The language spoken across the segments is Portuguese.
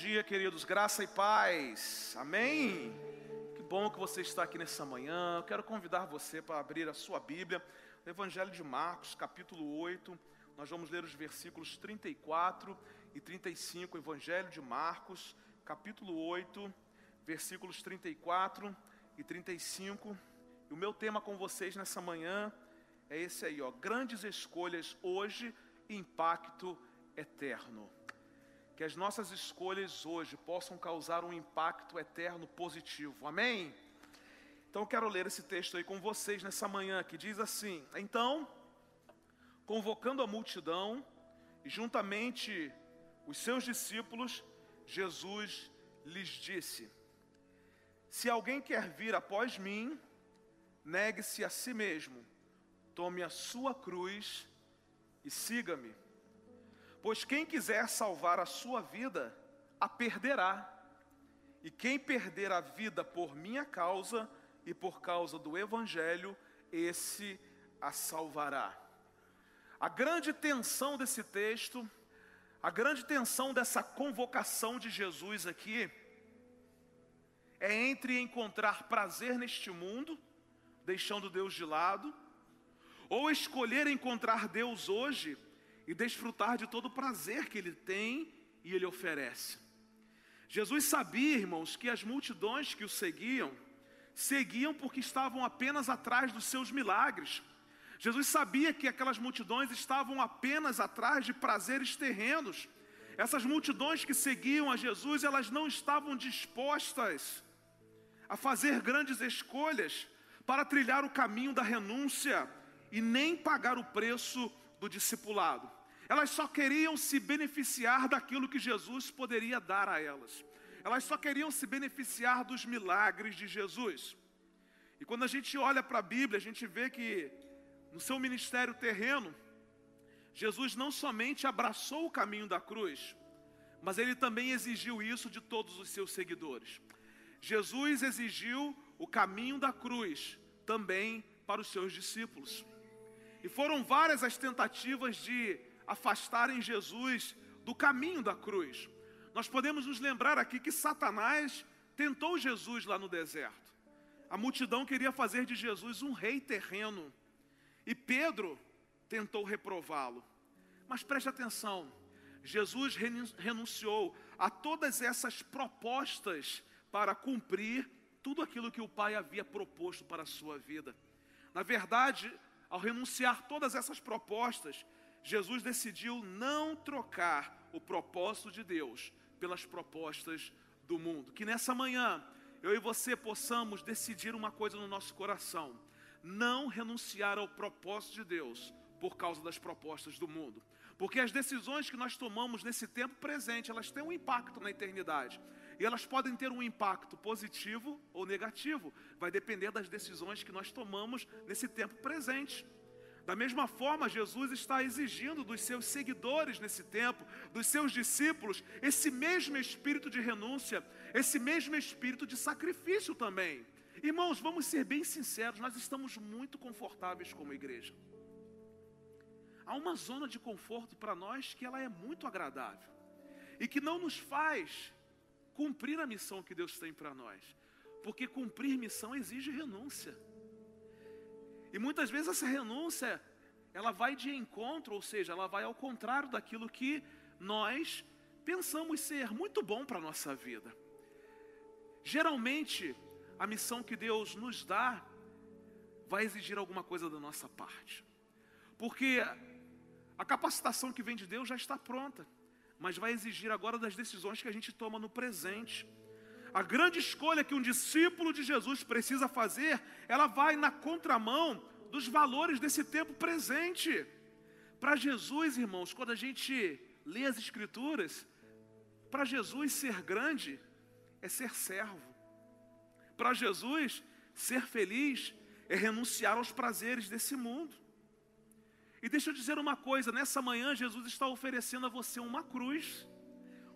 dia, queridos, graça e paz, amém? Que bom que você está aqui nessa manhã. Eu quero convidar você para abrir a sua Bíblia, no Evangelho de Marcos, capítulo 8. Nós vamos ler os versículos 34 e 35, Evangelho de Marcos, capítulo 8, versículos 34 e 35. E o meu tema com vocês nessa manhã é esse aí, ó, grandes escolhas hoje, impacto eterno que as nossas escolhas hoje possam causar um impacto eterno positivo. Amém? Então eu quero ler esse texto aí com vocês nessa manhã, que diz assim: Então, convocando a multidão e juntamente os seus discípulos, Jesus lhes disse: Se alguém quer vir após mim, negue-se a si mesmo, tome a sua cruz e siga-me. Pois quem quiser salvar a sua vida, a perderá. E quem perder a vida por minha causa e por causa do Evangelho, esse a salvará. A grande tensão desse texto, a grande tensão dessa convocação de Jesus aqui, é entre encontrar prazer neste mundo, deixando Deus de lado, ou escolher encontrar Deus hoje, e desfrutar de todo o prazer que ele tem e ele oferece. Jesus sabia, irmãos, que as multidões que o seguiam, seguiam porque estavam apenas atrás dos seus milagres. Jesus sabia que aquelas multidões estavam apenas atrás de prazeres terrenos. Essas multidões que seguiam a Jesus, elas não estavam dispostas a fazer grandes escolhas para trilhar o caminho da renúncia e nem pagar o preço do discipulado. Elas só queriam se beneficiar daquilo que Jesus poderia dar a elas. Elas só queriam se beneficiar dos milagres de Jesus. E quando a gente olha para a Bíblia, a gente vê que no seu ministério terreno, Jesus não somente abraçou o caminho da cruz, mas ele também exigiu isso de todos os seus seguidores. Jesus exigiu o caminho da cruz também para os seus discípulos. E foram várias as tentativas de afastarem Jesus do caminho da cruz. Nós podemos nos lembrar aqui que Satanás tentou Jesus lá no deserto. A multidão queria fazer de Jesus um rei terreno. E Pedro tentou reprová-lo. Mas preste atenção, Jesus renunciou a todas essas propostas para cumprir tudo aquilo que o Pai havia proposto para a sua vida. Na verdade, ao renunciar todas essas propostas, Jesus decidiu não trocar o propósito de Deus pelas propostas do mundo. Que nessa manhã eu e você possamos decidir uma coisa no nosso coração: não renunciar ao propósito de Deus por causa das propostas do mundo. Porque as decisões que nós tomamos nesse tempo presente, elas têm um impacto na eternidade. E elas podem ter um impacto positivo ou negativo, vai depender das decisões que nós tomamos nesse tempo presente. Da mesma forma, Jesus está exigindo dos seus seguidores nesse tempo, dos seus discípulos, esse mesmo espírito de renúncia, esse mesmo espírito de sacrifício também. Irmãos, vamos ser bem sinceros, nós estamos muito confortáveis como igreja. Há uma zona de conforto para nós que ela é muito agradável e que não nos faz cumprir a missão que Deus tem para nós. Porque cumprir missão exige renúncia. E muitas vezes essa renúncia, ela vai de encontro, ou seja, ela vai ao contrário daquilo que nós pensamos ser muito bom para a nossa vida. Geralmente, a missão que Deus nos dá vai exigir alguma coisa da nossa parte. Porque a capacitação que vem de Deus já está pronta mas vai exigir agora das decisões que a gente toma no presente. A grande escolha que um discípulo de Jesus precisa fazer, ela vai na contramão dos valores desse tempo presente. Para Jesus, irmãos, quando a gente lê as Escrituras, para Jesus ser grande é ser servo. Para Jesus, ser feliz é renunciar aos prazeres desse mundo. E deixa eu dizer uma coisa: nessa manhã, Jesus está oferecendo a você uma cruz.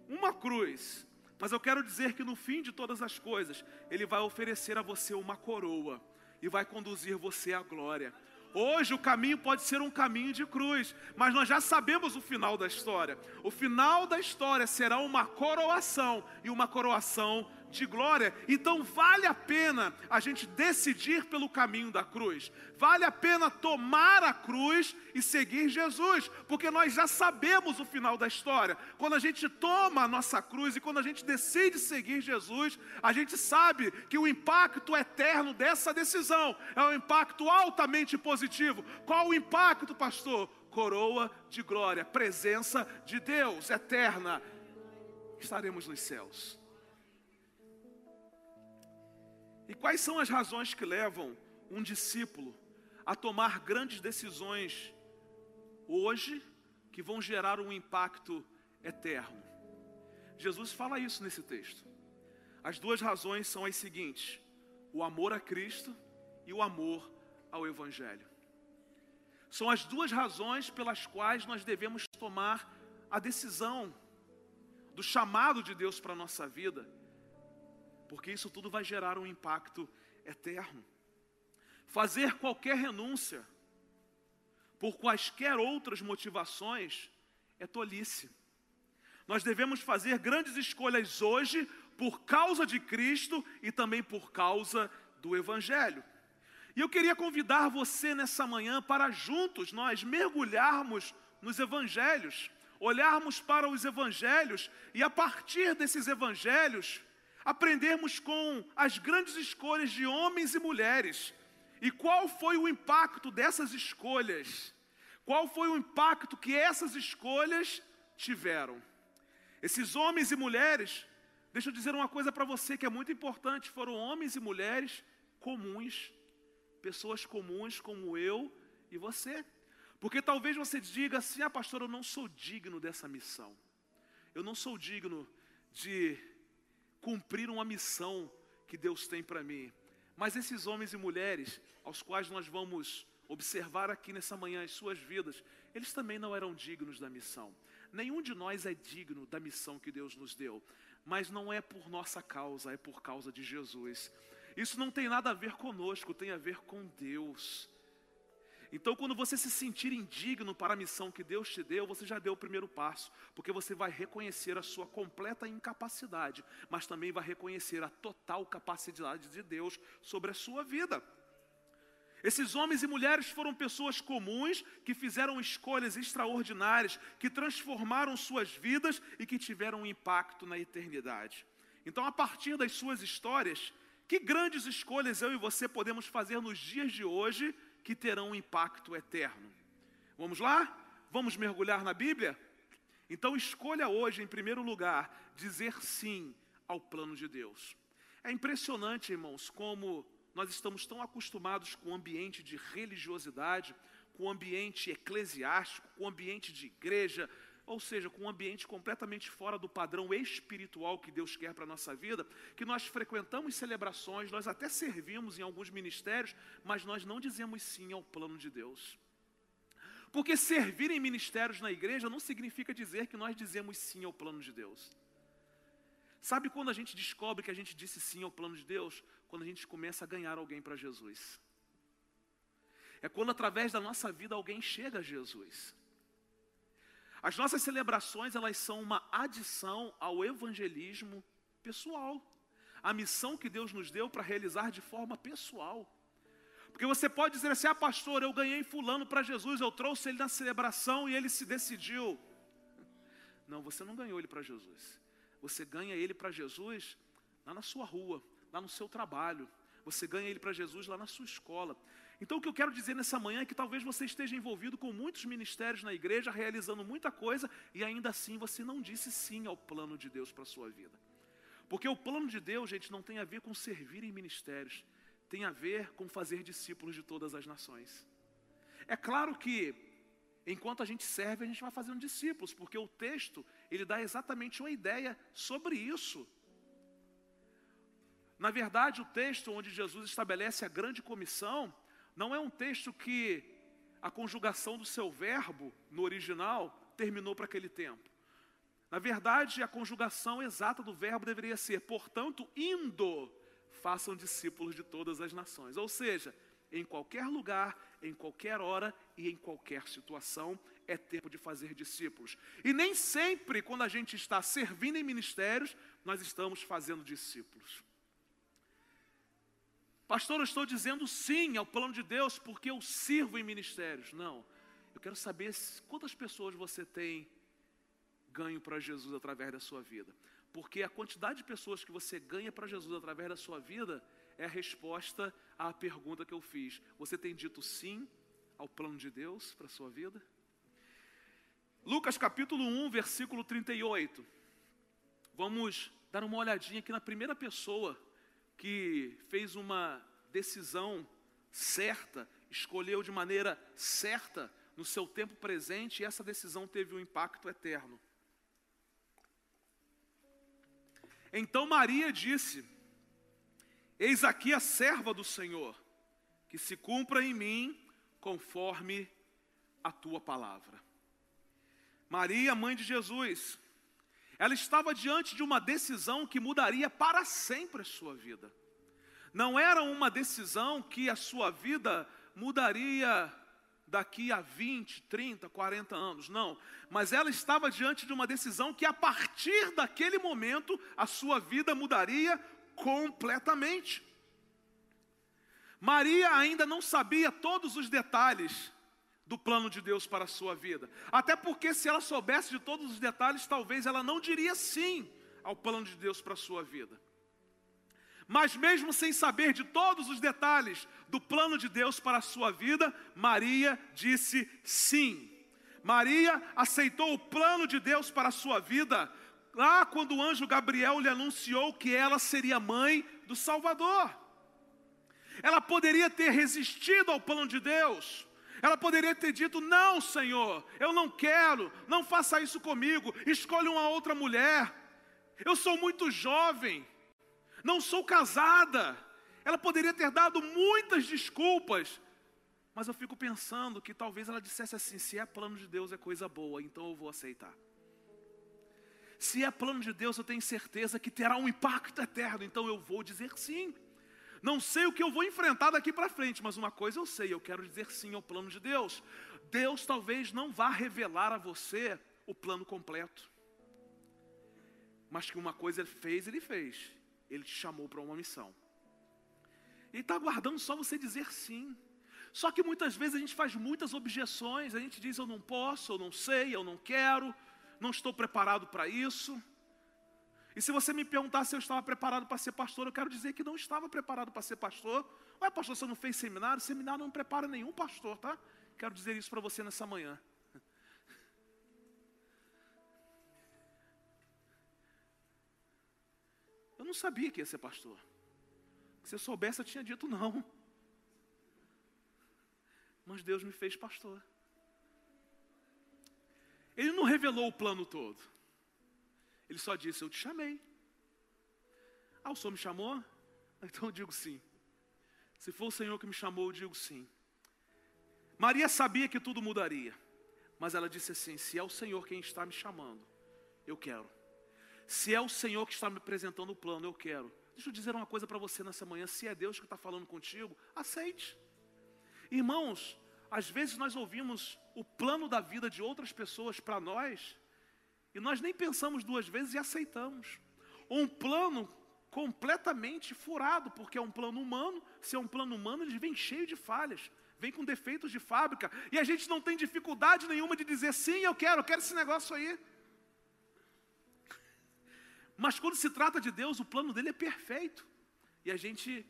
Uma cruz. Mas eu quero dizer que no fim de todas as coisas, Ele vai oferecer a você uma coroa e vai conduzir você à glória. Hoje o caminho pode ser um caminho de cruz, mas nós já sabemos o final da história. O final da história será uma coroação e uma coroação de glória. Então vale a pena a gente decidir pelo caminho da cruz. Vale a pena tomar a cruz e seguir Jesus, porque nós já sabemos o final da história. Quando a gente toma a nossa cruz e quando a gente decide seguir Jesus, a gente sabe que o impacto eterno dessa decisão é um impacto altamente positivo. Qual o impacto, pastor? Coroa de glória, presença de Deus eterna. Estaremos nos céus. E quais são as razões que levam um discípulo a tomar grandes decisões hoje que vão gerar um impacto eterno? Jesus fala isso nesse texto. As duas razões são as seguintes: o amor a Cristo e o amor ao Evangelho. São as duas razões pelas quais nós devemos tomar a decisão do chamado de Deus para a nossa vida porque isso tudo vai gerar um impacto eterno. Fazer qualquer renúncia por quaisquer outras motivações é tolice. Nós devemos fazer grandes escolhas hoje por causa de Cristo e também por causa do Evangelho. E eu queria convidar você nessa manhã para juntos nós mergulharmos nos Evangelhos, olharmos para os Evangelhos e a partir desses Evangelhos aprendermos com as grandes escolhas de homens e mulheres. E qual foi o impacto dessas escolhas? Qual foi o impacto que essas escolhas tiveram? Esses homens e mulheres, deixa eu dizer uma coisa para você que é muito importante: foram homens e mulheres comuns, pessoas comuns como eu e você. Porque talvez você diga assim: ah, pastor, eu não sou digno dessa missão. Eu não sou digno de cumprir uma missão que Deus tem para mim. Mas esses homens e mulheres, aos quais nós vamos observar aqui nessa manhã as suas vidas, eles também não eram dignos da missão. Nenhum de nós é digno da missão que Deus nos deu, mas não é por nossa causa, é por causa de Jesus. Isso não tem nada a ver conosco, tem a ver com Deus. Então, quando você se sentir indigno para a missão que Deus te deu, você já deu o primeiro passo, porque você vai reconhecer a sua completa incapacidade, mas também vai reconhecer a total capacidade de Deus sobre a sua vida. Esses homens e mulheres foram pessoas comuns que fizeram escolhas extraordinárias, que transformaram suas vidas e que tiveram um impacto na eternidade. Então, a partir das suas histórias, que grandes escolhas eu e você podemos fazer nos dias de hoje que terão um impacto eterno. Vamos lá? Vamos mergulhar na Bíblia? Então escolha hoje, em primeiro lugar, dizer sim ao plano de Deus. É impressionante, irmãos, como nós estamos tão acostumados com o ambiente de religiosidade, com o ambiente eclesiástico, com o ambiente de igreja, ou seja, com um ambiente completamente fora do padrão espiritual que Deus quer para a nossa vida, que nós frequentamos celebrações, nós até servimos em alguns ministérios, mas nós não dizemos sim ao plano de Deus. Porque servir em ministérios na igreja não significa dizer que nós dizemos sim ao plano de Deus. Sabe quando a gente descobre que a gente disse sim ao plano de Deus? Quando a gente começa a ganhar alguém para Jesus. É quando através da nossa vida alguém chega a Jesus. As nossas celebrações, elas são uma adição ao evangelismo pessoal. A missão que Deus nos deu para realizar de forma pessoal. Porque você pode dizer assim: "Ah, pastor, eu ganhei fulano para Jesus, eu trouxe ele na celebração e ele se decidiu". Não, você não ganhou ele para Jesus. Você ganha ele para Jesus lá na sua rua, lá no seu trabalho. Você ganha ele para Jesus lá na sua escola. Então, o que eu quero dizer nessa manhã é que talvez você esteja envolvido com muitos ministérios na igreja, realizando muita coisa, e ainda assim você não disse sim ao plano de Deus para a sua vida. Porque o plano de Deus, gente, não tem a ver com servir em ministérios, tem a ver com fazer discípulos de todas as nações. É claro que, enquanto a gente serve, a gente vai fazendo discípulos, porque o texto, ele dá exatamente uma ideia sobre isso. Na verdade, o texto onde Jesus estabelece a grande comissão, não é um texto que a conjugação do seu verbo no original terminou para aquele tempo. Na verdade, a conjugação exata do verbo deveria ser, portanto, indo, façam discípulos de todas as nações. Ou seja, em qualquer lugar, em qualquer hora e em qualquer situação. É tempo de fazer discípulos. E nem sempre, quando a gente está servindo em ministérios, nós estamos fazendo discípulos. Pastor, eu estou dizendo sim ao plano de Deus porque eu sirvo em ministérios. Não. Eu quero saber quantas pessoas você tem ganho para Jesus através da sua vida. Porque a quantidade de pessoas que você ganha para Jesus através da sua vida é a resposta à pergunta que eu fiz. Você tem dito sim ao plano de Deus para a sua vida? Lucas capítulo 1, versículo 38. Vamos dar uma olhadinha aqui na primeira pessoa que fez uma decisão certa, escolheu de maneira certa no seu tempo presente e essa decisão teve um impacto eterno. Então Maria disse: Eis aqui a serva do Senhor, que se cumpra em mim conforme a tua palavra. Maria, mãe de Jesus, ela estava diante de uma decisão que mudaria para sempre a sua vida. Não era uma decisão que a sua vida mudaria daqui a 20, 30, 40 anos, não. Mas ela estava diante de uma decisão que a partir daquele momento a sua vida mudaria completamente. Maria ainda não sabia todos os detalhes do plano de Deus para a sua vida. Até porque, se ela soubesse de todos os detalhes, talvez ela não diria sim ao plano de Deus para a sua vida. Mas, mesmo sem saber de todos os detalhes do plano de Deus para a sua vida, Maria disse sim. Maria aceitou o plano de Deus para a sua vida lá quando o anjo Gabriel lhe anunciou que ela seria mãe do Salvador. Ela poderia ter resistido ao plano de Deus. Ela poderia ter dito: Não, Senhor, eu não quero, não faça isso comigo, escolha uma outra mulher. Eu sou muito jovem, não sou casada. Ela poderia ter dado muitas desculpas, mas eu fico pensando que talvez ela dissesse assim: se é plano de Deus, é coisa boa, então eu vou aceitar. Se é plano de Deus, eu tenho certeza que terá um impacto eterno, então eu vou dizer sim. Não sei o que eu vou enfrentar daqui para frente, mas uma coisa eu sei, eu quero dizer sim ao plano de Deus. Deus talvez não vá revelar a você o plano completo. Mas que uma coisa ele fez, ele fez. Ele te chamou para uma missão. Ele está aguardando só você dizer sim. Só que muitas vezes a gente faz muitas objeções, a gente diz eu não posso, eu não sei, eu não quero, não estou preparado para isso. E se você me perguntar se eu estava preparado para ser pastor, eu quero dizer que não estava preparado para ser pastor. Ué, pastor, você não fez seminário? Seminário não prepara nenhum pastor, tá? Quero dizer isso para você nessa manhã. Eu não sabia que ia ser pastor. Se eu soubesse, eu tinha dito não. Mas Deus me fez pastor. Ele não revelou o plano todo. Ele só disse: Eu te chamei. Ah, o Senhor me chamou? Então eu digo sim. Se for o Senhor que me chamou, eu digo sim. Maria sabia que tudo mudaria, mas ela disse assim: Se é o Senhor quem está me chamando, eu quero. Se é o Senhor que está me apresentando o plano, eu quero. Deixa eu dizer uma coisa para você nessa manhã: se é Deus que está falando contigo, aceite. Irmãos, às vezes nós ouvimos o plano da vida de outras pessoas para nós, e nós nem pensamos duas vezes e aceitamos. Um plano completamente furado, porque é um plano humano, se é um plano humano, ele vem cheio de falhas, vem com defeitos de fábrica, e a gente não tem dificuldade nenhuma de dizer sim, eu quero, eu quero esse negócio aí. Mas quando se trata de Deus, o plano dele é perfeito, e a gente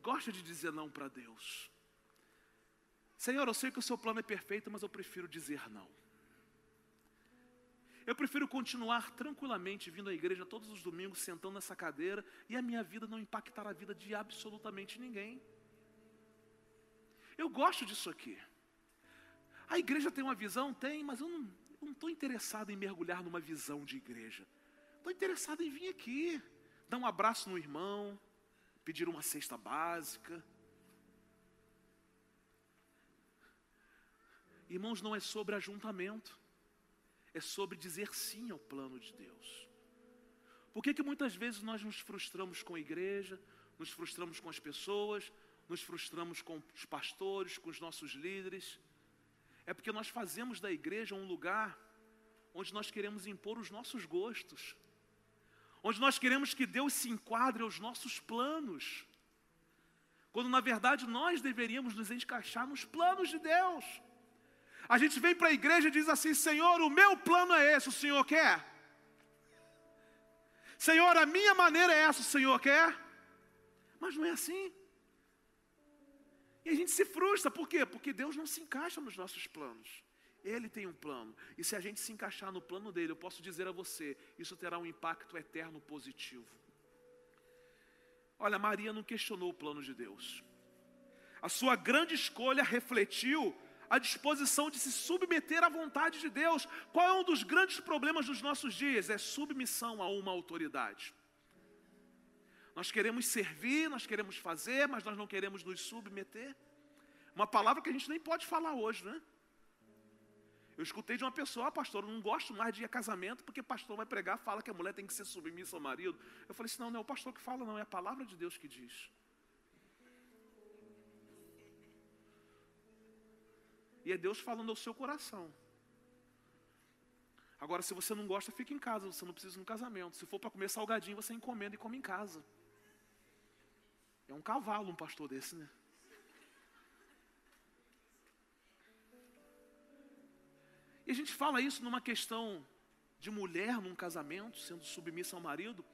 gosta de dizer não para Deus. Senhor, eu sei que o seu plano é perfeito, mas eu prefiro dizer não. Eu prefiro continuar tranquilamente vindo à igreja todos os domingos, sentando nessa cadeira, e a minha vida não impactar a vida de absolutamente ninguém. Eu gosto disso aqui. A igreja tem uma visão? Tem, mas eu não estou interessado em mergulhar numa visão de igreja. Estou interessado em vir aqui, dar um abraço no irmão, pedir uma cesta básica. Irmãos, não é sobre ajuntamento é sobre dizer sim ao plano de Deus. Por que, que muitas vezes nós nos frustramos com a igreja, nos frustramos com as pessoas, nos frustramos com os pastores, com os nossos líderes, é porque nós fazemos da igreja um lugar onde nós queremos impor os nossos gostos, onde nós queremos que Deus se enquadre aos nossos planos, quando na verdade nós deveríamos nos encaixar nos planos de Deus. A gente vem para a igreja e diz assim: Senhor, o meu plano é esse, o Senhor quer? Senhor, a minha maneira é essa, o Senhor quer? Mas não é assim. E a gente se frustra, por quê? Porque Deus não se encaixa nos nossos planos. Ele tem um plano. E se a gente se encaixar no plano dele, eu posso dizer a você, isso terá um impacto eterno positivo. Olha, Maria não questionou o plano de Deus. A sua grande escolha refletiu a disposição de se submeter à vontade de Deus. Qual é um dos grandes problemas dos nossos dias? É submissão a uma autoridade. Nós queremos servir, nós queremos fazer, mas nós não queremos nos submeter. Uma palavra que a gente nem pode falar hoje, né? Eu escutei de uma pessoa, ah, pastor, eu não gosto mais de ir a casamento, porque pastor vai pregar, fala que a mulher tem que ser submissa ao marido. Eu falei assim, não, não é o pastor que fala, não, é a palavra de Deus que diz. E é Deus falando ao seu coração. Agora, se você não gosta, fica em casa, você não precisa de um casamento. Se for para comer salgadinho, você encomenda e come em casa. É um cavalo um pastor desse, né? E a gente fala isso numa questão de mulher num casamento, sendo submissa ao marido,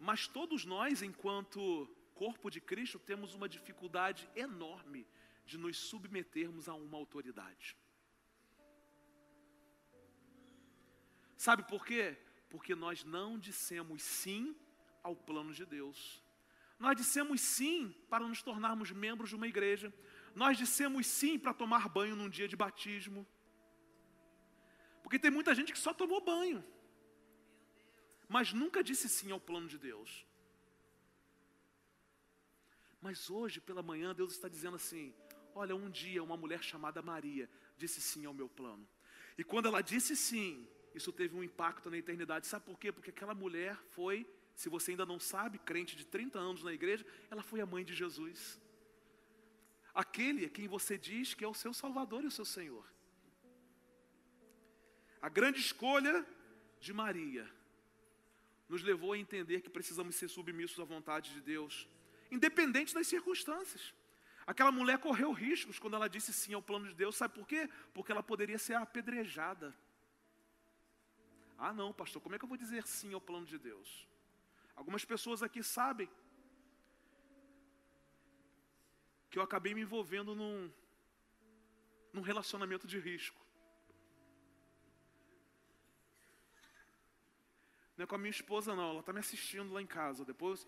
mas todos nós, enquanto corpo de Cristo, temos uma dificuldade enorme de nos submetermos a uma autoridade. Sabe por quê? Porque nós não dissemos sim ao plano de Deus. Nós dissemos sim para nos tornarmos membros de uma igreja. Nós dissemos sim para tomar banho num dia de batismo. Porque tem muita gente que só tomou banho, mas nunca disse sim ao plano de Deus. Mas hoje, pela manhã, Deus está dizendo assim: olha, um dia uma mulher chamada Maria disse sim ao meu plano. E quando ela disse sim, isso teve um impacto na eternidade. Sabe por quê? Porque aquela mulher foi, se você ainda não sabe, crente de 30 anos na igreja, ela foi a mãe de Jesus. Aquele a quem você diz que é o seu Salvador e o seu Senhor. A grande escolha de Maria nos levou a entender que precisamos ser submissos à vontade de Deus, independente das circunstâncias. Aquela mulher correu riscos quando ela disse sim ao plano de Deus, sabe por quê? Porque ela poderia ser apedrejada. Ah, não, pastor, como é que eu vou dizer sim ao plano de Deus? Algumas pessoas aqui sabem que eu acabei me envolvendo num, num relacionamento de risco. Não é com a minha esposa, não. Ela está me assistindo lá em casa. Depois,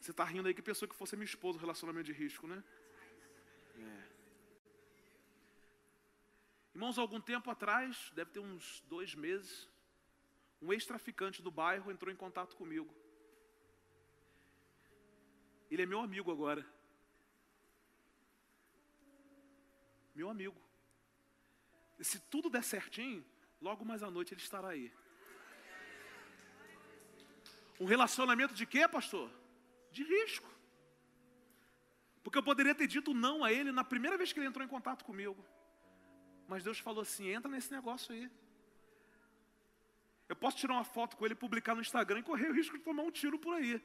você está rindo aí que pessoa que fosse minha esposa, relacionamento de risco, né? É. Irmãos, algum tempo atrás, deve ter uns dois meses, um ex-traficante do bairro entrou em contato comigo. Ele é meu amigo agora. Meu amigo. E se tudo der certinho, logo mais à noite ele estará aí. Um relacionamento de quê, pastor? De risco. Porque eu poderia ter dito não a ele na primeira vez que ele entrou em contato comigo. Mas Deus falou assim: entra nesse negócio aí. Eu posso tirar uma foto com ele, publicar no Instagram e correr o risco de tomar um tiro por aí.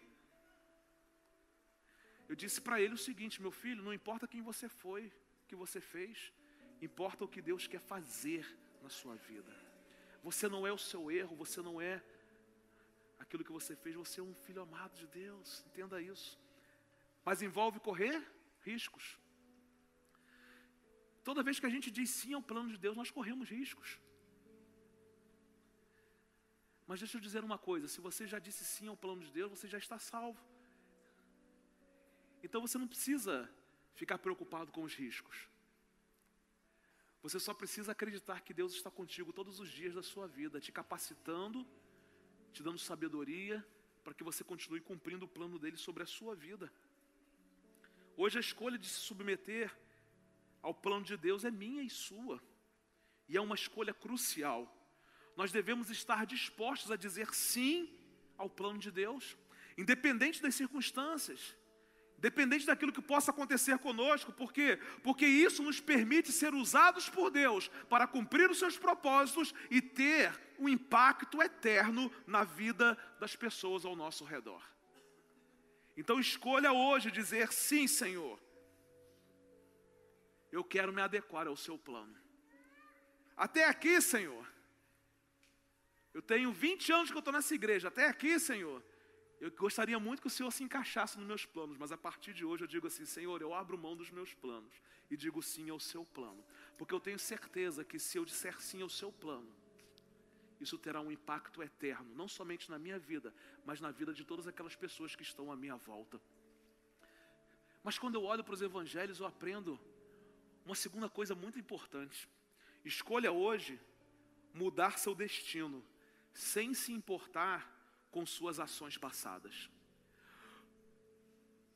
Eu disse para ele o seguinte: meu filho, não importa quem você foi, o que você fez, importa o que Deus quer fazer na sua vida. Você não é o seu erro, você não é aquilo que você fez, você é um filho amado de Deus, entenda isso. Mas envolve correr riscos. Toda vez que a gente diz sim ao plano de Deus, nós corremos riscos. Mas deixa eu dizer uma coisa: se você já disse sim ao plano de Deus, você já está salvo. Então você não precisa ficar preocupado com os riscos. Você só precisa acreditar que Deus está contigo todos os dias da sua vida, te capacitando te dando sabedoria para que você continue cumprindo o plano dele sobre a sua vida. Hoje a escolha de se submeter ao plano de Deus é minha e sua, e é uma escolha crucial. Nós devemos estar dispostos a dizer sim ao plano de Deus, independente das circunstâncias, dependente daquilo que possa acontecer conosco, por quê? Porque isso nos permite ser usados por Deus para cumprir os seus propósitos e ter um impacto eterno na vida das pessoas ao nosso redor. Então escolha hoje dizer sim, Senhor. Eu quero me adequar ao seu plano. Até aqui, Senhor. Eu tenho 20 anos que eu estou nessa igreja. Até aqui, Senhor. Eu gostaria muito que o Senhor se encaixasse nos meus planos, mas a partir de hoje eu digo assim: Senhor, eu abro mão dos meus planos e digo sim ao seu plano, porque eu tenho certeza que se eu disser sim ao seu plano, isso terá um impacto eterno, não somente na minha vida, mas na vida de todas aquelas pessoas que estão à minha volta. Mas quando eu olho para os evangelhos, eu aprendo uma segunda coisa muito importante. Escolha hoje mudar seu destino, sem se importar com suas ações passadas.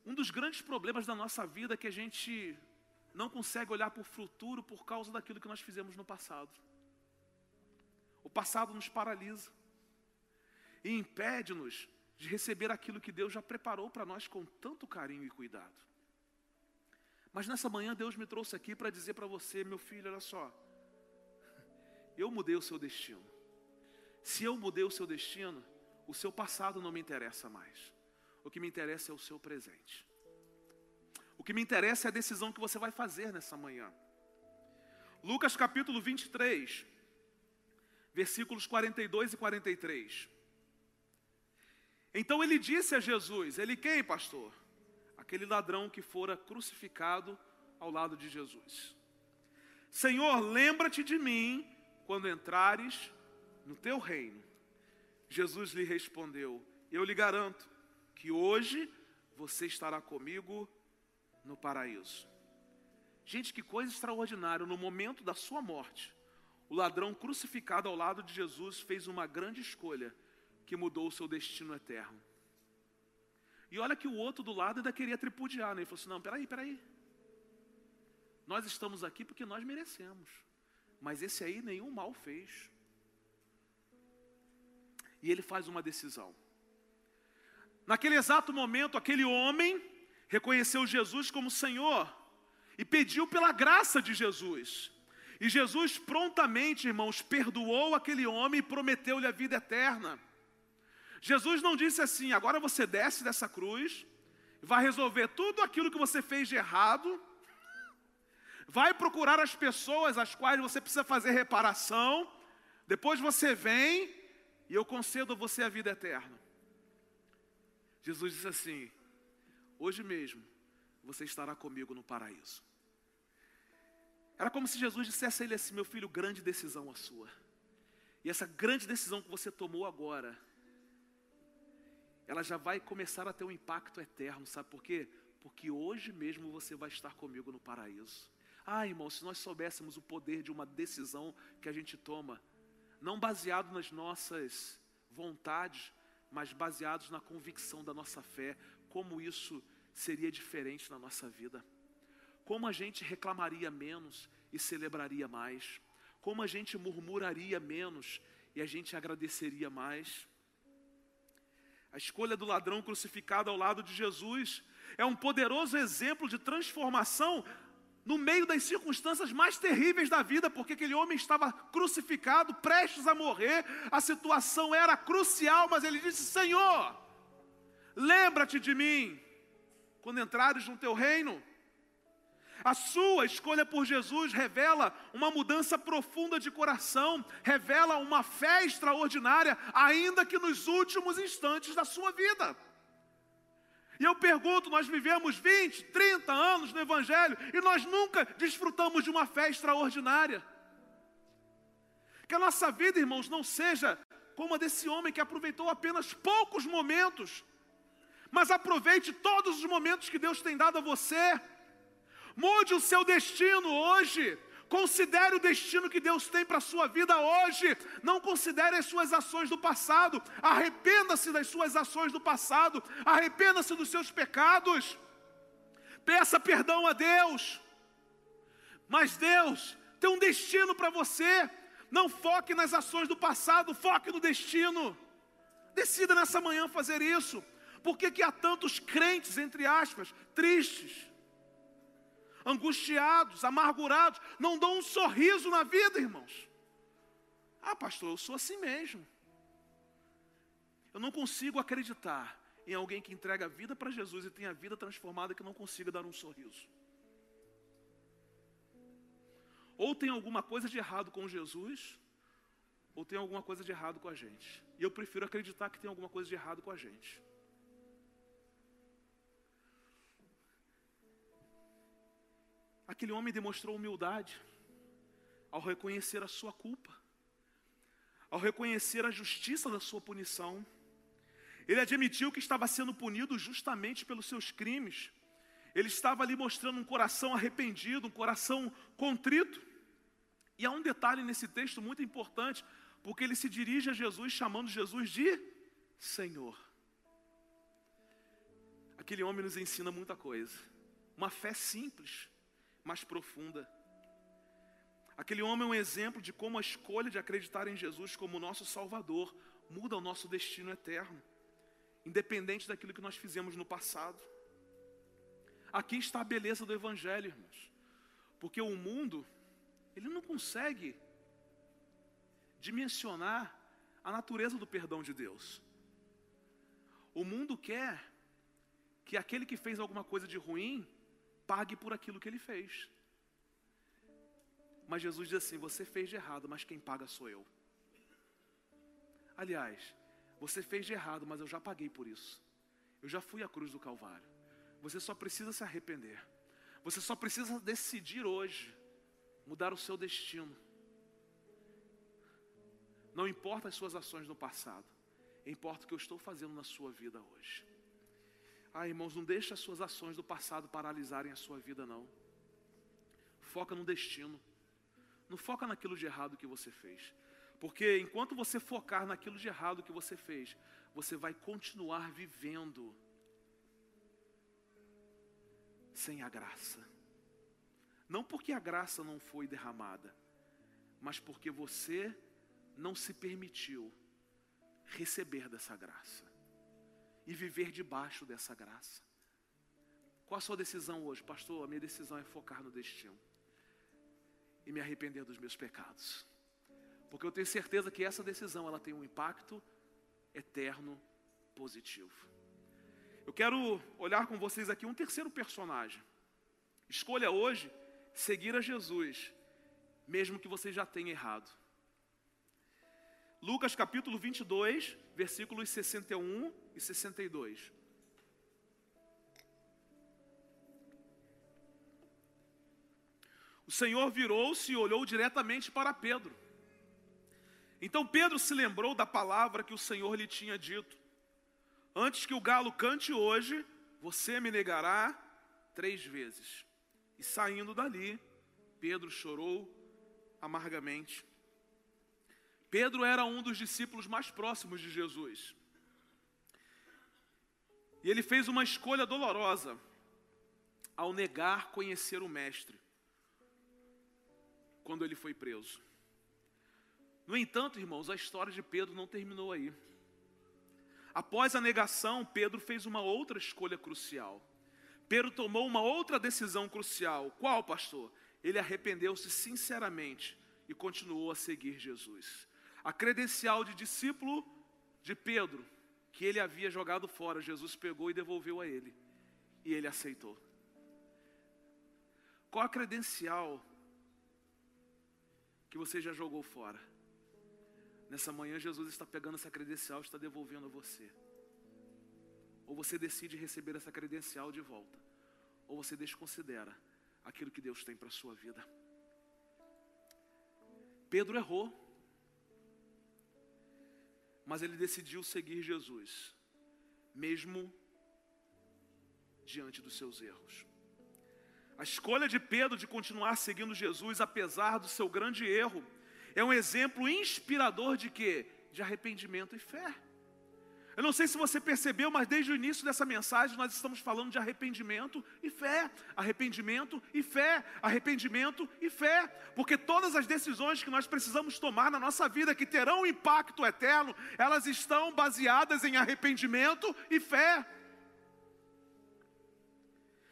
Um dos grandes problemas da nossa vida é que a gente não consegue olhar para o futuro por causa daquilo que nós fizemos no passado. O passado nos paralisa e impede-nos de receber aquilo que Deus já preparou para nós com tanto carinho e cuidado. Mas nessa manhã Deus me trouxe aqui para dizer para você, meu filho, olha só, eu mudei o seu destino. Se eu mudei o seu destino, o seu passado não me interessa mais. O que me interessa é o seu presente. O que me interessa é a decisão que você vai fazer nessa manhã. Lucas capítulo 23, versículos 42 e 43. Então ele disse a Jesus: Ele quem, pastor? Aquele ladrão que fora crucificado ao lado de Jesus. Senhor, lembra-te de mim quando entrares no teu reino. Jesus lhe respondeu: Eu lhe garanto que hoje você estará comigo no paraíso. Gente, que coisa extraordinária, no momento da sua morte, o ladrão crucificado ao lado de Jesus fez uma grande escolha que mudou o seu destino eterno. E olha que o outro do lado ainda queria tripudiar, né? Ele falou assim: não, peraí, peraí. Nós estamos aqui porque nós merecemos. Mas esse aí nenhum mal fez. E ele faz uma decisão. Naquele exato momento, aquele homem reconheceu Jesus como Senhor e pediu pela graça de Jesus. E Jesus prontamente, irmãos, perdoou aquele homem e prometeu-lhe a vida eterna. Jesus não disse assim: agora você desce dessa cruz, vai resolver tudo aquilo que você fez de errado, vai procurar as pessoas às quais você precisa fazer reparação, depois você vem e eu concedo a você a vida eterna. Jesus disse assim: hoje mesmo você estará comigo no paraíso. Era como se Jesus dissesse a ele assim: meu filho, grande decisão a sua. E essa grande decisão que você tomou agora, ela já vai começar a ter um impacto eterno, sabe por quê? Porque hoje mesmo você vai estar comigo no paraíso. Ah, irmão, se nós soubéssemos o poder de uma decisão que a gente toma, não baseado nas nossas vontades, mas baseados na convicção da nossa fé, como isso seria diferente na nossa vida. Como a gente reclamaria menos e celebraria mais. Como a gente murmuraria menos e a gente agradeceria mais. A escolha do ladrão crucificado ao lado de Jesus é um poderoso exemplo de transformação no meio das circunstâncias mais terríveis da vida, porque aquele homem estava crucificado, prestes a morrer, a situação era crucial, mas ele disse: Senhor, lembra-te de mim quando entrares no teu reino. A sua escolha por Jesus revela uma mudança profunda de coração, revela uma fé extraordinária, ainda que nos últimos instantes da sua vida. E eu pergunto: nós vivemos 20, 30 anos no Evangelho e nós nunca desfrutamos de uma fé extraordinária. Que a nossa vida, irmãos, não seja como a desse homem que aproveitou apenas poucos momentos, mas aproveite todos os momentos que Deus tem dado a você. Mude o seu destino hoje. Considere o destino que Deus tem para a sua vida hoje. Não considere as suas ações do passado. Arrependa-se das suas ações do passado. Arrependa-se dos seus pecados. Peça perdão a Deus. Mas Deus tem um destino para você. Não foque nas ações do passado, foque no destino. Decida nessa manhã fazer isso. Por que, que há tantos crentes, entre aspas, tristes, angustiados, amargurados, não dão um sorriso na vida, irmãos? Ah, pastor, eu sou assim mesmo. Eu não consigo acreditar em alguém que entrega a vida para Jesus e tem a vida transformada que não consiga dar um sorriso. Ou tem alguma coisa de errado com Jesus, ou tem alguma coisa de errado com a gente. E eu prefiro acreditar que tem alguma coisa de errado com a gente. Aquele homem demonstrou humildade ao reconhecer a sua culpa, ao reconhecer a justiça da sua punição. Ele admitiu que estava sendo punido justamente pelos seus crimes. Ele estava ali mostrando um coração arrependido, um coração contrito. E há um detalhe nesse texto muito importante, porque ele se dirige a Jesus chamando Jesus de Senhor. Aquele homem nos ensina muita coisa. Uma fé simples, mas profunda. Aquele homem é um exemplo de como a escolha de acreditar em Jesus como nosso Salvador muda o nosso destino eterno, independente daquilo que nós fizemos no passado. Aqui está a beleza do Evangelho, irmãos, porque o mundo, ele não consegue dimensionar a natureza do perdão de Deus. O mundo quer que aquele que fez alguma coisa de ruim pague por aquilo que ele fez. Mas Jesus diz assim: Você fez de errado, mas quem paga sou eu. Aliás, você fez de errado, mas eu já paguei por isso. Eu já fui à cruz do Calvário. Você só precisa se arrepender. Você só precisa decidir hoje mudar o seu destino. Não importa as suas ações no passado, importa o que eu estou fazendo na sua vida hoje. Ah, irmãos, não deixe as suas ações do passado paralisarem a sua vida, não. Foca no destino. Não foca naquilo de errado que você fez. Porque enquanto você focar naquilo de errado que você fez, você vai continuar vivendo sem a graça. Não porque a graça não foi derramada, mas porque você não se permitiu receber dessa graça e viver debaixo dessa graça. Qual a sua decisão hoje, pastor? A minha decisão é focar no destino e me arrepender dos meus pecados. Porque eu tenho certeza que essa decisão ela tem um impacto eterno positivo. Eu quero olhar com vocês aqui um terceiro personagem. Escolha hoje seguir a Jesus, mesmo que você já tenha errado. Lucas capítulo 22, versículos 61 e 62. O Senhor virou-se e olhou diretamente para Pedro. Então Pedro se lembrou da palavra que o Senhor lhe tinha dito: Antes que o galo cante hoje, você me negará três vezes. E saindo dali, Pedro chorou amargamente. Pedro era um dos discípulos mais próximos de Jesus. E ele fez uma escolha dolorosa ao negar conhecer o Mestre, quando ele foi preso. No entanto, irmãos, a história de Pedro não terminou aí. Após a negação, Pedro fez uma outra escolha crucial. Pedro tomou uma outra decisão crucial. Qual, pastor? Ele arrependeu-se sinceramente e continuou a seguir Jesus a credencial de discípulo de Pedro, que ele havia jogado fora, Jesus pegou e devolveu a ele, e ele aceitou. Qual a credencial que você já jogou fora? Nessa manhã, Jesus está pegando essa credencial e está devolvendo a você. Ou você decide receber essa credencial de volta, ou você desconsidera aquilo que Deus tem para a sua vida. Pedro errou mas ele decidiu seguir Jesus, mesmo diante dos seus erros. A escolha de Pedro de continuar seguindo Jesus, apesar do seu grande erro, é um exemplo inspirador de quê? De arrependimento e fé. Eu não sei se você percebeu, mas desde o início dessa mensagem nós estamos falando de arrependimento e fé. Arrependimento e fé. Arrependimento e fé. Porque todas as decisões que nós precisamos tomar na nossa vida, que terão um impacto eterno, elas estão baseadas em arrependimento e fé.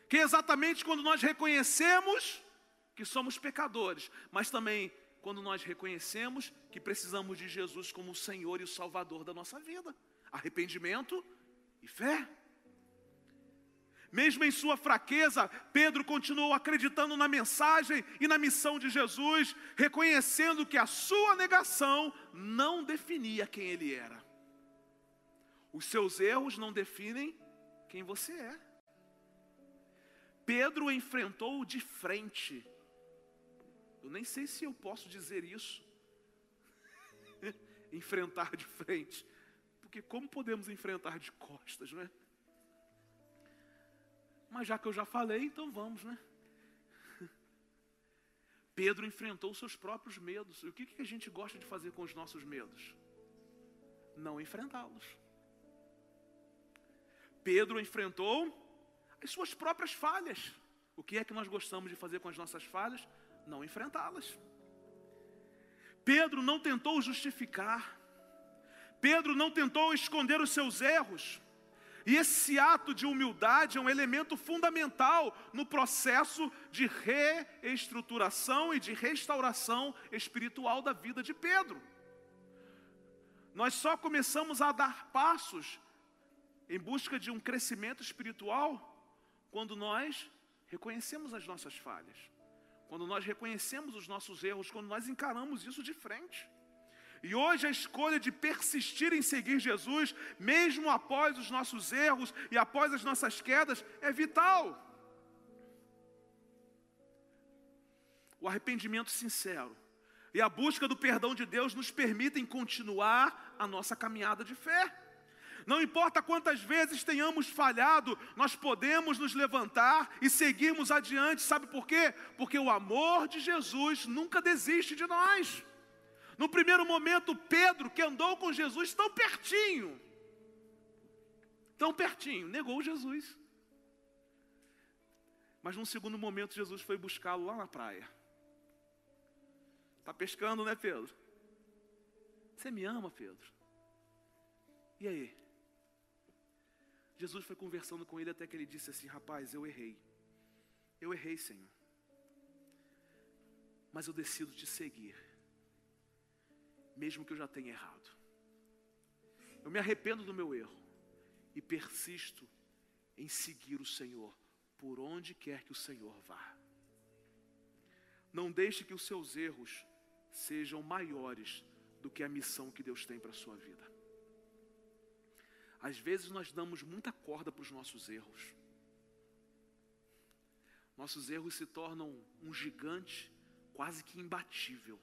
Que é exatamente quando nós reconhecemos que somos pecadores, mas também quando nós reconhecemos que precisamos de Jesus como o Senhor e o Salvador da nossa vida arrependimento e fé. Mesmo em sua fraqueza, Pedro continuou acreditando na mensagem e na missão de Jesus, reconhecendo que a sua negação não definia quem ele era. Os seus erros não definem quem você é. Pedro enfrentou de frente. Eu nem sei se eu posso dizer isso. Enfrentar de frente. Porque como podemos enfrentar de costas, não é? Mas já que eu já falei, então vamos, né? Pedro enfrentou seus próprios medos. E o que, que a gente gosta de fazer com os nossos medos? Não enfrentá-los. Pedro enfrentou as suas próprias falhas. O que é que nós gostamos de fazer com as nossas falhas? Não enfrentá-las. Pedro não tentou justificar. Pedro não tentou esconder os seus erros. E esse ato de humildade é um elemento fundamental no processo de reestruturação e de restauração espiritual da vida de Pedro. Nós só começamos a dar passos em busca de um crescimento espiritual quando nós reconhecemos as nossas falhas, quando nós reconhecemos os nossos erros, quando nós encaramos isso de frente. E hoje a escolha de persistir em seguir Jesus, mesmo após os nossos erros e após as nossas quedas, é vital. O arrependimento sincero e a busca do perdão de Deus nos permitem continuar a nossa caminhada de fé. Não importa quantas vezes tenhamos falhado, nós podemos nos levantar e seguirmos adiante. Sabe por quê? Porque o amor de Jesus nunca desiste de nós. No primeiro momento, Pedro, que andou com Jesus tão pertinho, tão pertinho, negou Jesus. Mas num segundo momento, Jesus foi buscá-lo lá na praia. Está pescando, né, Pedro? Você me ama, Pedro? E aí? Jesus foi conversando com ele até que ele disse assim: Rapaz, eu errei. Eu errei, Senhor. Mas eu decido te seguir mesmo que eu já tenha errado. Eu me arrependo do meu erro e persisto em seguir o Senhor por onde quer que o Senhor vá. Não deixe que os seus erros sejam maiores do que a missão que Deus tem para a sua vida. Às vezes nós damos muita corda para os nossos erros. Nossos erros se tornam um gigante quase que imbatível.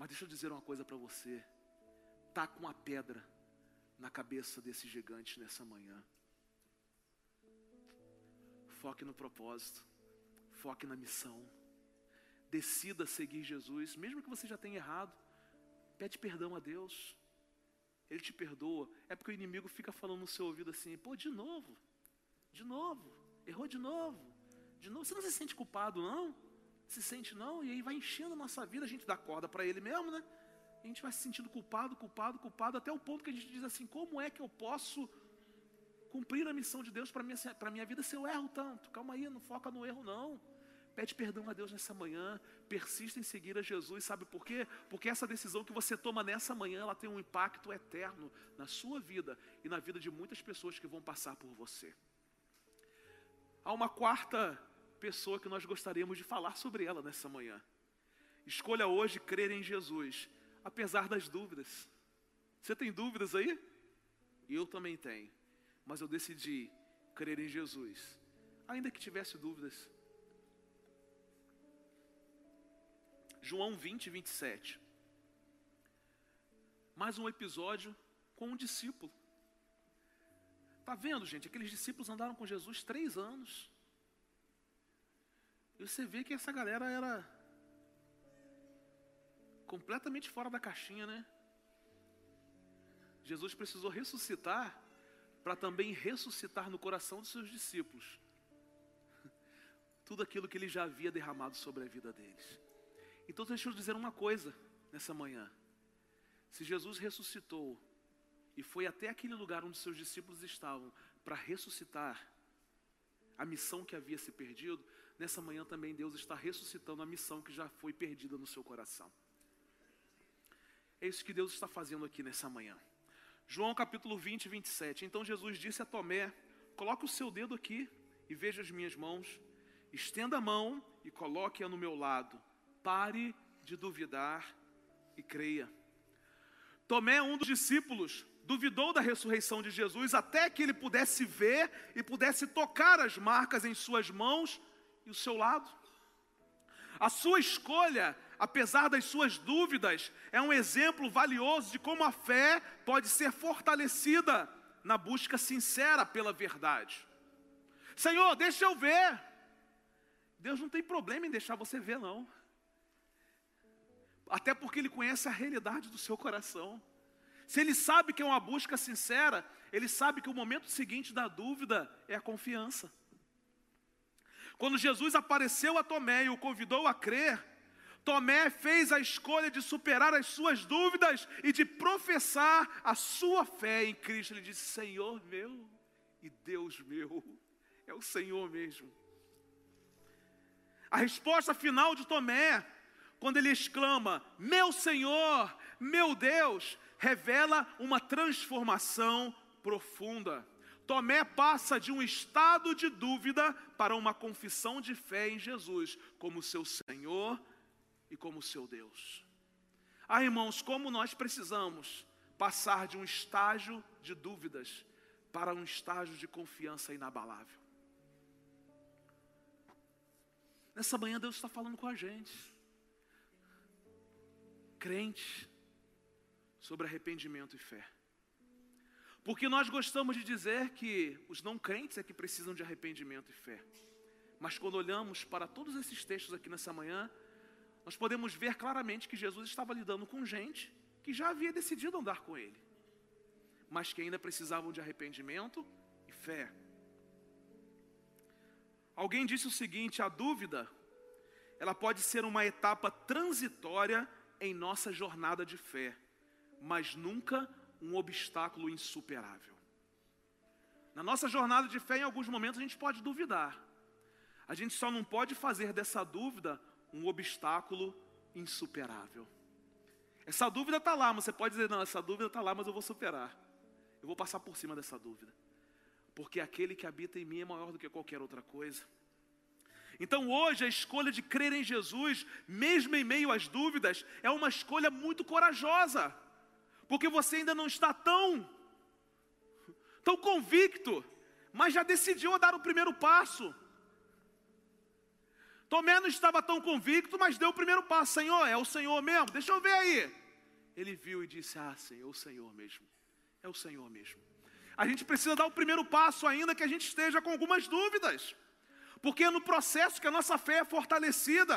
Mas deixa eu dizer uma coisa para você. Tá com a pedra na cabeça desse gigante nessa manhã. Foque no propósito. Foque na missão. Decida seguir Jesus, mesmo que você já tenha errado. Pede perdão a Deus. Ele te perdoa. É porque o inimigo fica falando no seu ouvido assim: pô, de novo, de novo, errou de novo, de novo. Você não se sente culpado, não? Se sente não, e aí vai enchendo a nossa vida, a gente dá corda para ele mesmo, né? a gente vai se sentindo culpado, culpado, culpado, até o ponto que a gente diz assim: como é que eu posso cumprir a missão de Deus para minha, minha vida se eu erro tanto? Calma aí, não foca no erro, não. Pede perdão a Deus nessa manhã, persista em seguir a Jesus, sabe por quê? Porque essa decisão que você toma nessa manhã, ela tem um impacto eterno na sua vida e na vida de muitas pessoas que vão passar por você. Há uma quarta pessoa que nós gostaríamos de falar sobre ela nessa manhã. Escolha hoje crer em Jesus, apesar das dúvidas. Você tem dúvidas aí? Eu também tenho. Mas eu decidi crer em Jesus, ainda que tivesse dúvidas. João 20, 27. Mais um episódio com um discípulo. Está vendo, gente? Aqueles discípulos andaram com Jesus três anos. E você vê que essa galera era completamente fora da caixinha, né? Jesus precisou ressuscitar para também ressuscitar no coração dos seus discípulos tudo aquilo que ele já havia derramado sobre a vida deles. Então deixa eu dizer uma coisa nessa manhã. Se Jesus ressuscitou e foi até aquele lugar onde seus discípulos estavam para ressuscitar a missão que havia se perdido, nessa manhã também Deus está ressuscitando a missão que já foi perdida no seu coração. É isso que Deus está fazendo aqui nessa manhã. João capítulo 20, 27. Então Jesus disse a Tomé: Coloque o seu dedo aqui e veja as minhas mãos. Estenda a mão e coloque-a no meu lado. Pare de duvidar e creia. Tomé, um dos discípulos, duvidou da ressurreição de Jesus até que ele pudesse ver e pudesse tocar as marcas em suas mãos e o seu lado. A sua escolha apesar das suas dúvidas, é um exemplo valioso de como a fé pode ser fortalecida na busca sincera pela verdade. Senhor, deixa eu ver. Deus não tem problema em deixar você ver, não. Até porque Ele conhece a realidade do seu coração. Se Ele sabe que é uma busca sincera, Ele sabe que o momento seguinte da dúvida é a confiança. Quando Jesus apareceu a Tomé e o convidou a crer, Tomé fez a escolha de superar as suas dúvidas e de professar a sua fé em Cristo. Ele disse: Senhor meu e Deus meu, é o Senhor mesmo. A resposta final de Tomé, quando ele exclama: Meu Senhor, meu Deus, revela uma transformação profunda. Tomé passa de um estado de dúvida para uma confissão de fé em Jesus como seu Senhor e como seu Deus. Ah, irmãos, como nós precisamos passar de um estágio de dúvidas para um estágio de confiança inabalável. Nessa manhã Deus está falando com a gente, crente, sobre arrependimento e fé. Porque nós gostamos de dizer que os não crentes é que precisam de arrependimento e fé. Mas quando olhamos para todos esses textos aqui nessa manhã, nós podemos ver claramente que Jesus estava lidando com gente que já havia decidido andar com ele, mas que ainda precisavam de arrependimento e fé. Alguém disse o seguinte: a dúvida, ela pode ser uma etapa transitória em nossa jornada de fé, mas nunca um obstáculo insuperável. Na nossa jornada de fé, em alguns momentos, a gente pode duvidar. A gente só não pode fazer dessa dúvida um obstáculo insuperável. Essa dúvida está lá, mas você pode dizer, não, essa dúvida está lá, mas eu vou superar. Eu vou passar por cima dessa dúvida. Porque aquele que habita em mim é maior do que qualquer outra coisa. Então hoje a escolha de crer em Jesus, mesmo em meio às dúvidas, é uma escolha muito corajosa. Porque você ainda não está tão tão convicto, mas já decidiu dar o primeiro passo. Tomé não estava tão convicto, mas deu o primeiro passo. Senhor, é o Senhor mesmo? Deixa eu ver aí. Ele viu e disse: Ah, Senhor, é o Senhor mesmo. É o Senhor mesmo. A gente precisa dar o primeiro passo, ainda que a gente esteja com algumas dúvidas, porque é no processo que a nossa fé é fortalecida.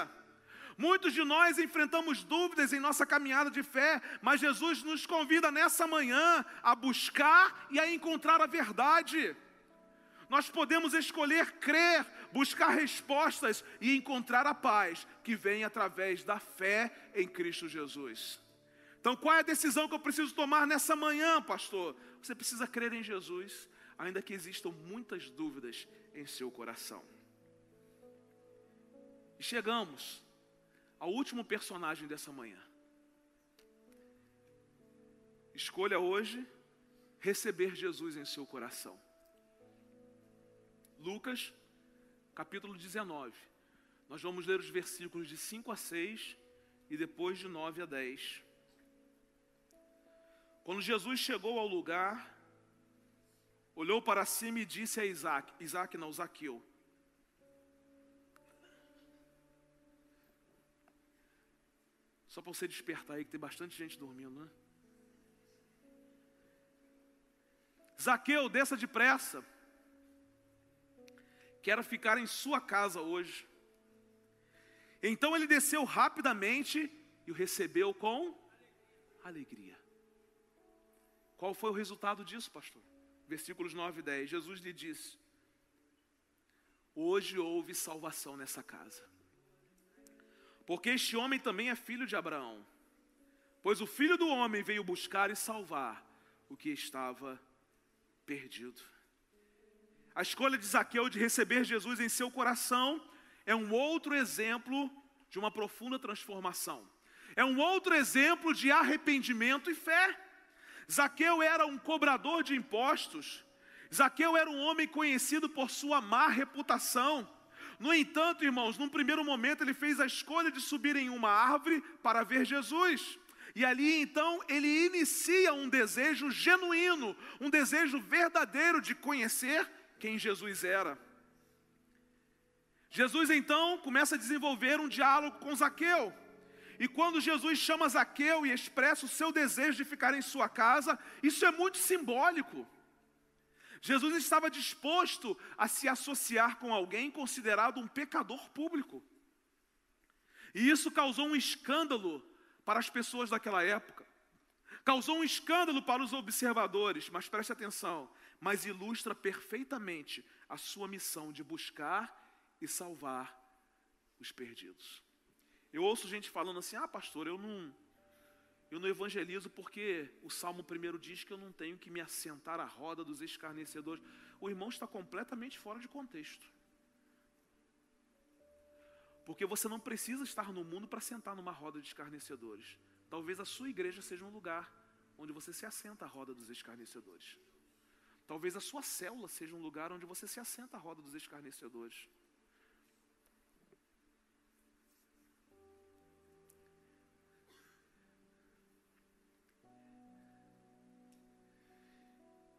Muitos de nós enfrentamos dúvidas em nossa caminhada de fé, mas Jesus nos convida nessa manhã a buscar e a encontrar a verdade. Nós podemos escolher crer, buscar respostas e encontrar a paz que vem através da fé em Cristo Jesus. Então, qual é a decisão que eu preciso tomar nessa manhã, pastor? Você precisa crer em Jesus, ainda que existam muitas dúvidas em seu coração. E chegamos ao último personagem dessa manhã. Escolha hoje receber Jesus em seu coração. Lucas, capítulo 19. Nós vamos ler os versículos de 5 a 6 e depois de 9 a 10. Quando Jesus chegou ao lugar, olhou para cima e disse a Isaac, Isaac não, Zaqueu, Só para você despertar aí, que tem bastante gente dormindo, né? Zaqueu, desça depressa quero ficar em sua casa hoje. Então ele desceu rapidamente e o recebeu com alegria. Qual foi o resultado disso, pastor? Versículos 9 e 10. Jesus lhe disse: Hoje houve salvação nessa casa. Porque este homem também é filho de Abraão. Pois o filho do homem veio buscar e salvar o que estava perdido. A escolha de Zaqueu de receber Jesus em seu coração é um outro exemplo de uma profunda transformação. É um outro exemplo de arrependimento e fé. Zaqueu era um cobrador de impostos. Zaqueu era um homem conhecido por sua má reputação. No entanto, irmãos, num primeiro momento ele fez a escolha de subir em uma árvore para ver Jesus. E ali então ele inicia um desejo genuíno, um desejo verdadeiro de conhecer quem Jesus era. Jesus então começa a desenvolver um diálogo com Zaqueu. E quando Jesus chama Zaqueu e expressa o seu desejo de ficar em sua casa, isso é muito simbólico. Jesus estava disposto a se associar com alguém considerado um pecador público. E isso causou um escândalo para as pessoas daquela época. Causou um escândalo para os observadores, mas preste atenção, mas ilustra perfeitamente a sua missão de buscar e salvar os perdidos. Eu ouço gente falando assim: "Ah, pastor, eu não eu não evangelizo porque o Salmo primeiro diz que eu não tenho que me assentar à roda dos escarnecedores". O irmão está completamente fora de contexto. Porque você não precisa estar no mundo para sentar numa roda de escarnecedores. Talvez a sua igreja seja um lugar onde você se assenta à roda dos escarnecedores. Talvez a sua célula seja um lugar onde você se assenta à roda dos escarnecedores.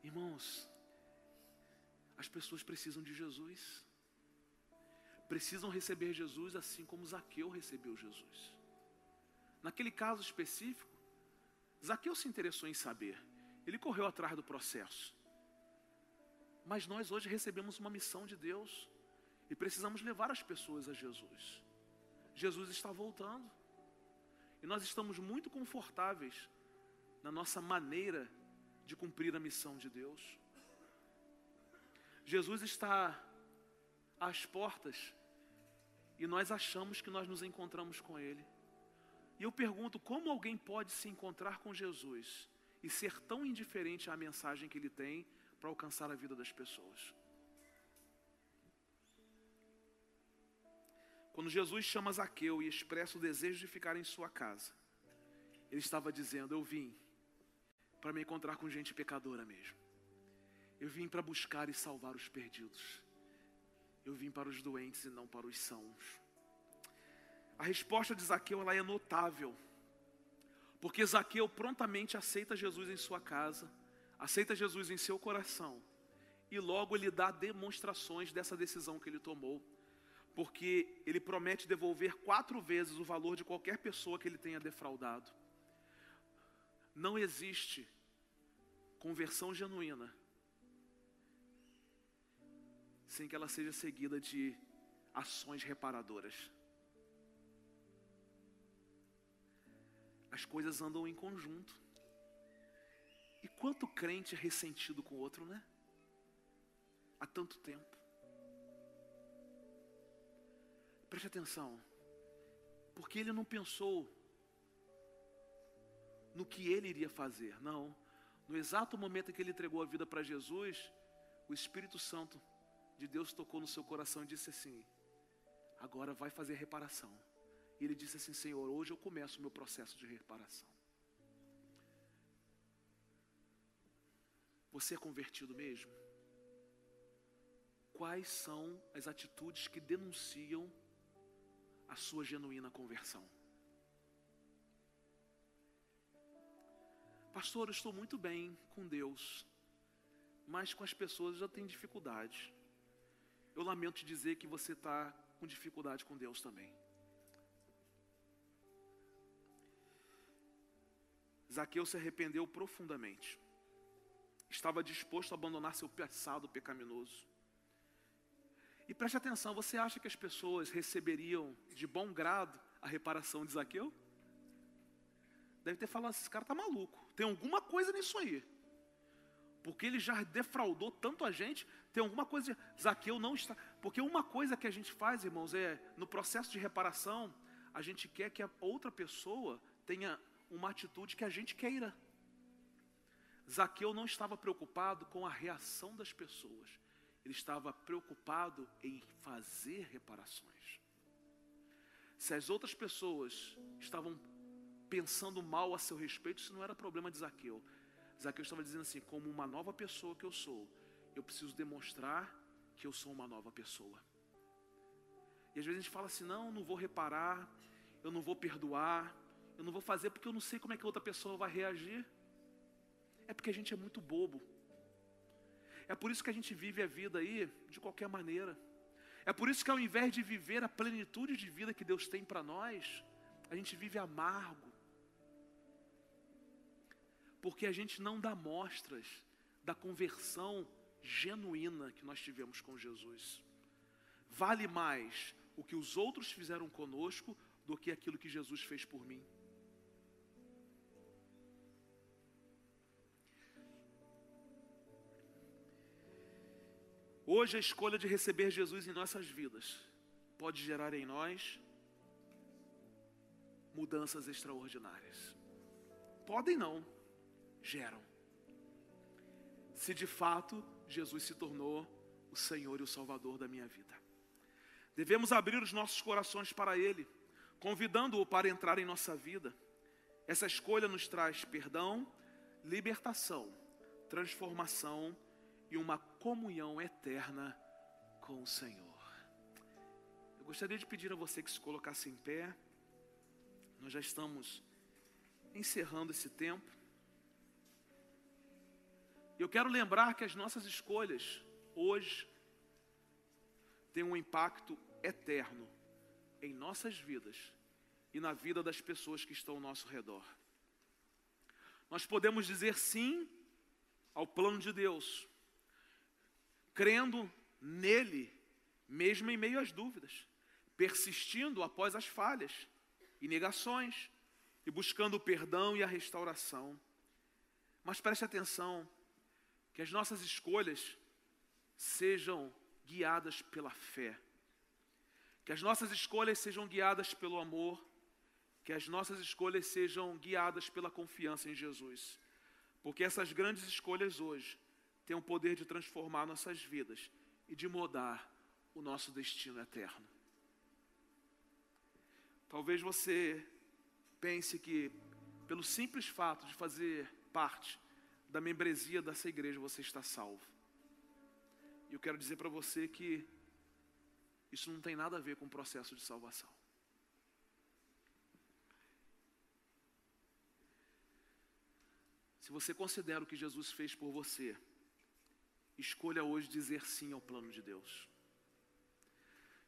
Irmãos, as pessoas precisam de Jesus precisam receber Jesus assim como Zaqueu recebeu Jesus. Naquele caso específico, Zaqueu se interessou em saber, ele correu atrás do processo. Mas nós hoje recebemos uma missão de Deus e precisamos levar as pessoas a Jesus. Jesus está voltando e nós estamos muito confortáveis na nossa maneira de cumprir a missão de Deus. Jesus está às portas e nós achamos que nós nos encontramos com Ele. E eu pergunto: como alguém pode se encontrar com Jesus e ser tão indiferente à mensagem que Ele tem para alcançar a vida das pessoas? Quando Jesus chama Zaqueu e expressa o desejo de ficar em sua casa, ele estava dizendo: Eu vim para me encontrar com gente pecadora mesmo. Eu vim para buscar e salvar os perdidos. Eu vim para os doentes e não para os sãos. A resposta de Zaqueu ela é notável. Porque Zaqueu prontamente aceita Jesus em sua casa, aceita Jesus em seu coração, e logo ele dá demonstrações dessa decisão que ele tomou, porque ele promete devolver quatro vezes o valor de qualquer pessoa que ele tenha defraudado. Não existe conversão genuína sem que ela seja seguida de ações reparadoras. As coisas andam em conjunto. E quanto crente é ressentido com o outro, né? Há tanto tempo. Preste atenção. Porque ele não pensou no que ele iria fazer. Não. No exato momento em que ele entregou a vida para Jesus, o Espírito Santo de Deus tocou no seu coração e disse assim: agora vai fazer reparação. E ele disse assim: Senhor, hoje eu começo o meu processo de reparação. Você é convertido mesmo? Quais são as atitudes que denunciam a sua genuína conversão? Pastor, eu estou muito bem com Deus, mas com as pessoas eu já tenho dificuldade eu lamento te dizer que você está com dificuldade com Deus também. Zaqueu se arrependeu profundamente. Estava disposto a abandonar seu passado pecaminoso. E preste atenção, você acha que as pessoas receberiam de bom grado a reparação de Zaqueu? Deve ter falado, esse cara está maluco. Tem alguma coisa nisso aí. Porque ele já defraudou tanto a gente, tem alguma coisa Zaqueu não está. Porque uma coisa que a gente faz, irmãos, é no processo de reparação, a gente quer que a outra pessoa tenha uma atitude que a gente queira. Zaqueu não estava preocupado com a reação das pessoas, ele estava preocupado em fazer reparações. Se as outras pessoas estavam pensando mal a seu respeito, isso não era problema de Zaqueu. Zaqueu estava dizendo assim: como uma nova pessoa que eu sou, eu preciso demonstrar que eu sou uma nova pessoa. E às vezes a gente fala assim: não, não vou reparar, eu não vou perdoar, eu não vou fazer porque eu não sei como é que a outra pessoa vai reagir. É porque a gente é muito bobo. É por isso que a gente vive a vida aí de qualquer maneira. É por isso que ao invés de viver a plenitude de vida que Deus tem para nós, a gente vive amargo, porque a gente não dá mostras da conversão genuína que nós tivemos com Jesus. Vale mais o que os outros fizeram conosco do que aquilo que Jesus fez por mim. Hoje a escolha de receber Jesus em nossas vidas pode gerar em nós mudanças extraordinárias. Podem não, geram. Se de fato Jesus se tornou o Senhor e o Salvador da minha vida. Devemos abrir os nossos corações para Ele, convidando-o para entrar em nossa vida. Essa escolha nos traz perdão, libertação, transformação e uma comunhão eterna com o Senhor. Eu gostaria de pedir a você que se colocasse em pé. Nós já estamos encerrando esse tempo. Eu quero lembrar que as nossas escolhas hoje têm um impacto eterno em nossas vidas e na vida das pessoas que estão ao nosso redor. Nós podemos dizer sim ao plano de Deus, crendo nele, mesmo em meio às dúvidas, persistindo após as falhas e negações, e buscando o perdão e a restauração. Mas preste atenção, que as nossas escolhas sejam guiadas pela fé, que as nossas escolhas sejam guiadas pelo amor, que as nossas escolhas sejam guiadas pela confiança em Jesus, porque essas grandes escolhas hoje têm o poder de transformar nossas vidas e de mudar o nosso destino eterno. Talvez você pense que, pelo simples fato de fazer parte da membresia dessa igreja, você está salvo. E eu quero dizer para você que isso não tem nada a ver com o processo de salvação. Se você considera o que Jesus fez por você, escolha hoje dizer sim ao plano de Deus.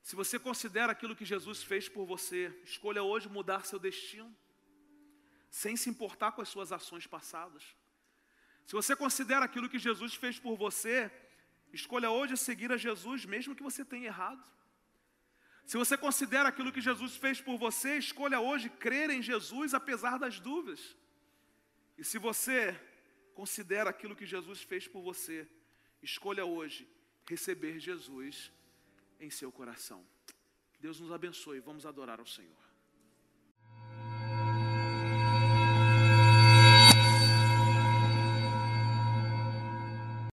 Se você considera aquilo que Jesus fez por você, escolha hoje mudar seu destino, sem se importar com as suas ações passadas. Se você considera aquilo que Jesus fez por você, escolha hoje seguir a Jesus, mesmo que você tenha errado. Se você considera aquilo que Jesus fez por você, escolha hoje crer em Jesus apesar das dúvidas. E se você considera aquilo que Jesus fez por você, escolha hoje receber Jesus em seu coração. Deus nos abençoe. Vamos adorar ao Senhor.